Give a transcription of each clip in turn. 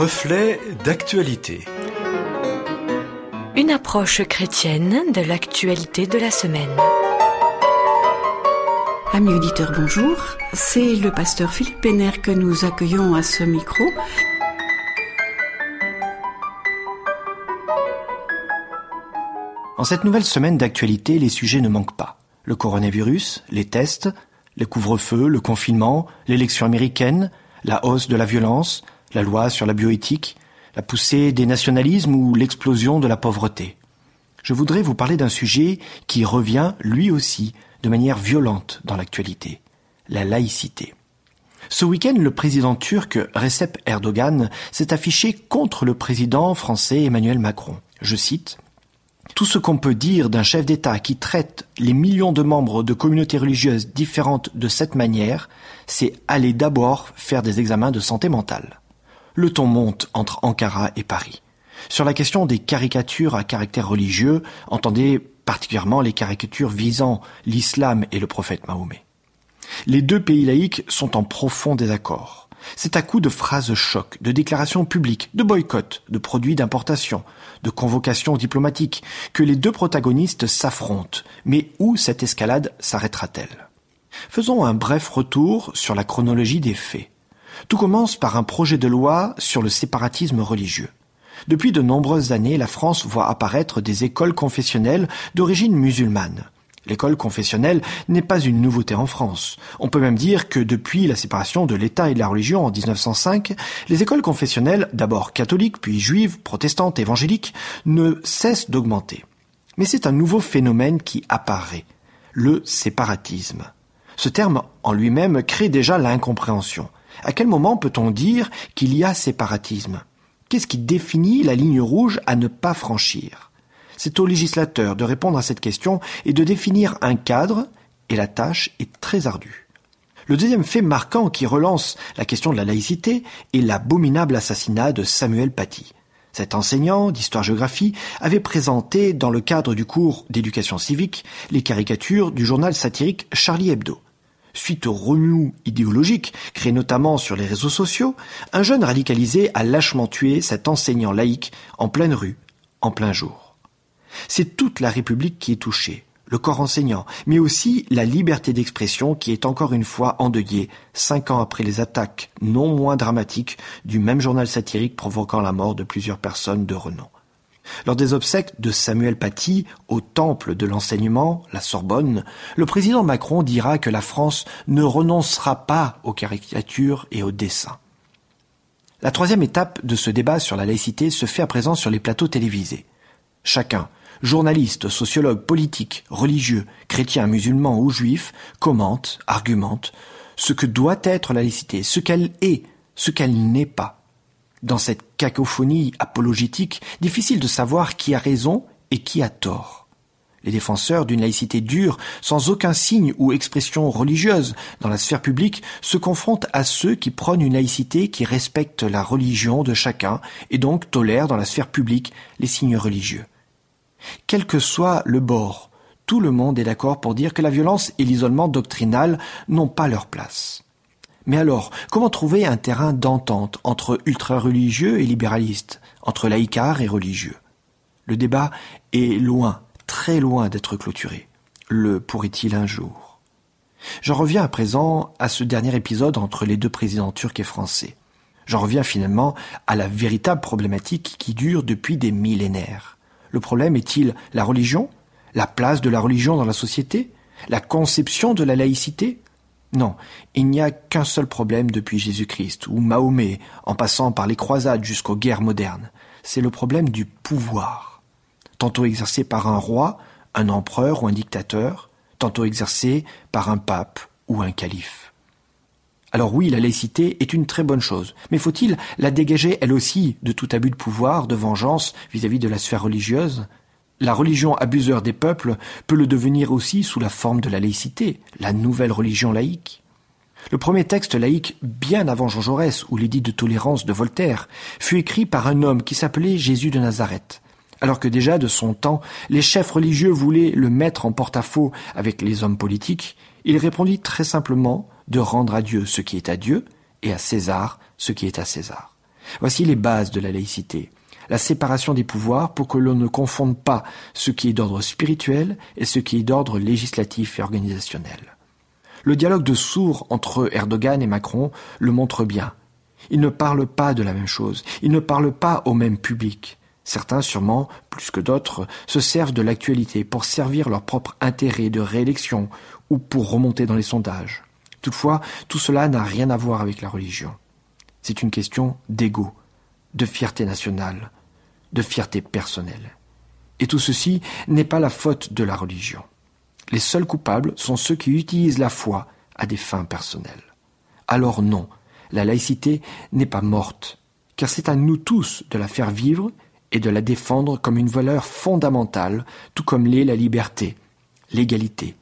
Reflet d'actualité. Une approche chrétienne de l'actualité de la semaine. Amis auditeurs, bonjour. C'est le pasteur Philippe Péner que nous accueillons à ce micro. En cette nouvelle semaine d'actualité, les sujets ne manquent pas. Le coronavirus, les tests, le couvre-feu, le confinement, l'élection américaine, la hausse de la violence, la loi sur la bioéthique, la poussée des nationalismes ou l'explosion de la pauvreté. Je voudrais vous parler d'un sujet qui revient, lui aussi, de manière violente dans l'actualité, la laïcité. Ce week-end, le président turc Recep Erdogan s'est affiché contre le président français Emmanuel Macron. Je cite tout ce qu'on peut dire d'un chef d'État qui traite les millions de membres de communautés religieuses différentes de cette manière, c'est aller d'abord faire des examens de santé mentale. Le ton monte entre Ankara et Paris. Sur la question des caricatures à caractère religieux, entendez particulièrement les caricatures visant l'islam et le prophète Mahomet. Les deux pays laïcs sont en profond désaccord. C'est à coup de phrases choc, de déclarations publiques, de boycotts, de produits d'importation, de convocations diplomatiques, que les deux protagonistes s'affrontent. Mais où cette escalade s'arrêtera-t-elle? Faisons un bref retour sur la chronologie des faits. Tout commence par un projet de loi sur le séparatisme religieux. Depuis de nombreuses années, la France voit apparaître des écoles confessionnelles d'origine musulmane. L'école confessionnelle n'est pas une nouveauté en France. On peut même dire que depuis la séparation de l'État et de la religion en 1905, les écoles confessionnelles, d'abord catholiques, puis juives, protestantes, évangéliques, ne cessent d'augmenter. Mais c'est un nouveau phénomène qui apparaît, le séparatisme. Ce terme en lui-même crée déjà l'incompréhension. À quel moment peut-on dire qu'il y a séparatisme? Qu'est-ce qui définit la ligne rouge à ne pas franchir? C'est au législateur de répondre à cette question et de définir un cadre, et la tâche est très ardue. Le deuxième fait marquant qui relance la question de la laïcité est l'abominable assassinat de Samuel Paty. Cet enseignant d'histoire-géographie avait présenté, dans le cadre du cours d'éducation civique, les caricatures du journal satirique Charlie Hebdo. Suite au remous idéologique, créé notamment sur les réseaux sociaux, un jeune radicalisé a lâchement tué cet enseignant laïque en pleine rue, en plein jour. C'est toute la République qui est touchée, le corps enseignant, mais aussi la liberté d'expression qui est encore une fois endeuillée cinq ans après les attaques non moins dramatiques du même journal satirique provoquant la mort de plusieurs personnes de renom. Lors des obsèques de Samuel Paty au temple de l'enseignement, la Sorbonne, le président Macron dira que la France ne renoncera pas aux caricatures et aux dessins. La troisième étape de ce débat sur la laïcité se fait à présent sur les plateaux télévisés. Chacun, journalistes, sociologues, politiques, religieux, chrétiens, musulmans ou juifs, commentent, argumentent ce que doit être la laïcité, ce qu'elle est, ce qu'elle n'est pas. Dans cette cacophonie apologétique, difficile de savoir qui a raison et qui a tort. Les défenseurs d'une laïcité dure, sans aucun signe ou expression religieuse dans la sphère publique, se confrontent à ceux qui prônent une laïcité qui respecte la religion de chacun et donc tolère dans la sphère publique les signes religieux. Quel que soit le bord, tout le monde est d'accord pour dire que la violence et l'isolement doctrinal n'ont pas leur place. Mais alors, comment trouver un terrain d'entente entre ultra-religieux et libéralistes, entre laïcars et religieux? Le débat est loin, très loin d'être clôturé. Le pourrait-il un jour? J'en reviens à présent à ce dernier épisode entre les deux présidents turcs et français. J'en reviens finalement à la véritable problématique qui dure depuis des millénaires. Le problème est-il la religion? La place de la religion dans la société? La conception de la laïcité? Non, il n'y a qu'un seul problème depuis Jésus-Christ, ou Mahomet, en passant par les croisades jusqu'aux guerres modernes. C'est le problème du pouvoir. Tantôt exercé par un roi, un empereur ou un dictateur, tantôt exercé par un pape ou un calife. Alors oui, la laïcité est une très bonne chose, mais faut-il la dégager elle aussi de tout abus de pouvoir, de vengeance vis-à-vis de la sphère religieuse? La religion abuseur des peuples peut le devenir aussi sous la forme de la laïcité, la nouvelle religion laïque. Le premier texte laïque, bien avant Jean Jaurès ou l'édit de tolérance de Voltaire, fut écrit par un homme qui s'appelait Jésus de Nazareth. Alors que déjà de son temps, les chefs religieux voulaient le mettre en porte-à-faux avec les hommes politiques, il répondit très simplement de rendre à Dieu ce qui est à Dieu et à César ce qui est à César. Voici les bases de la laïcité. La séparation des pouvoirs pour que l'on ne confonde pas ce qui est d'ordre spirituel et ce qui est d'ordre législatif et organisationnel. Le dialogue de sourds entre Erdogan et Macron le montre bien. Ils ne parlent pas de la même chose, ils ne parlent pas au même public. Certains, sûrement, plus que d'autres, se servent de l'actualité pour servir leur propre intérêt de réélection ou pour remonter dans les sondages. Toutefois, tout cela n'a rien à voir avec la religion. C'est une question d'ego, de fierté nationale, de fierté personnelle. Et tout ceci n'est pas la faute de la religion. Les seuls coupables sont ceux qui utilisent la foi à des fins personnelles. Alors non, la laïcité n'est pas morte, car c'est à nous tous de la faire vivre et de la défendre comme une valeur fondamentale, tout comme l'est la liberté, l'égalité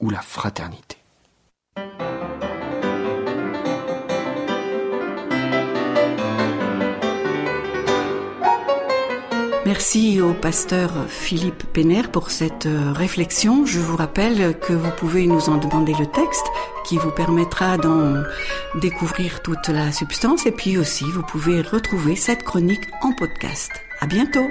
ou la fraternité. Merci au pasteur Philippe Péner pour cette euh, réflexion. Je vous rappelle que vous pouvez nous en demander le texte qui vous permettra d'en découvrir toute la substance et puis aussi vous pouvez retrouver cette chronique en podcast. À bientôt!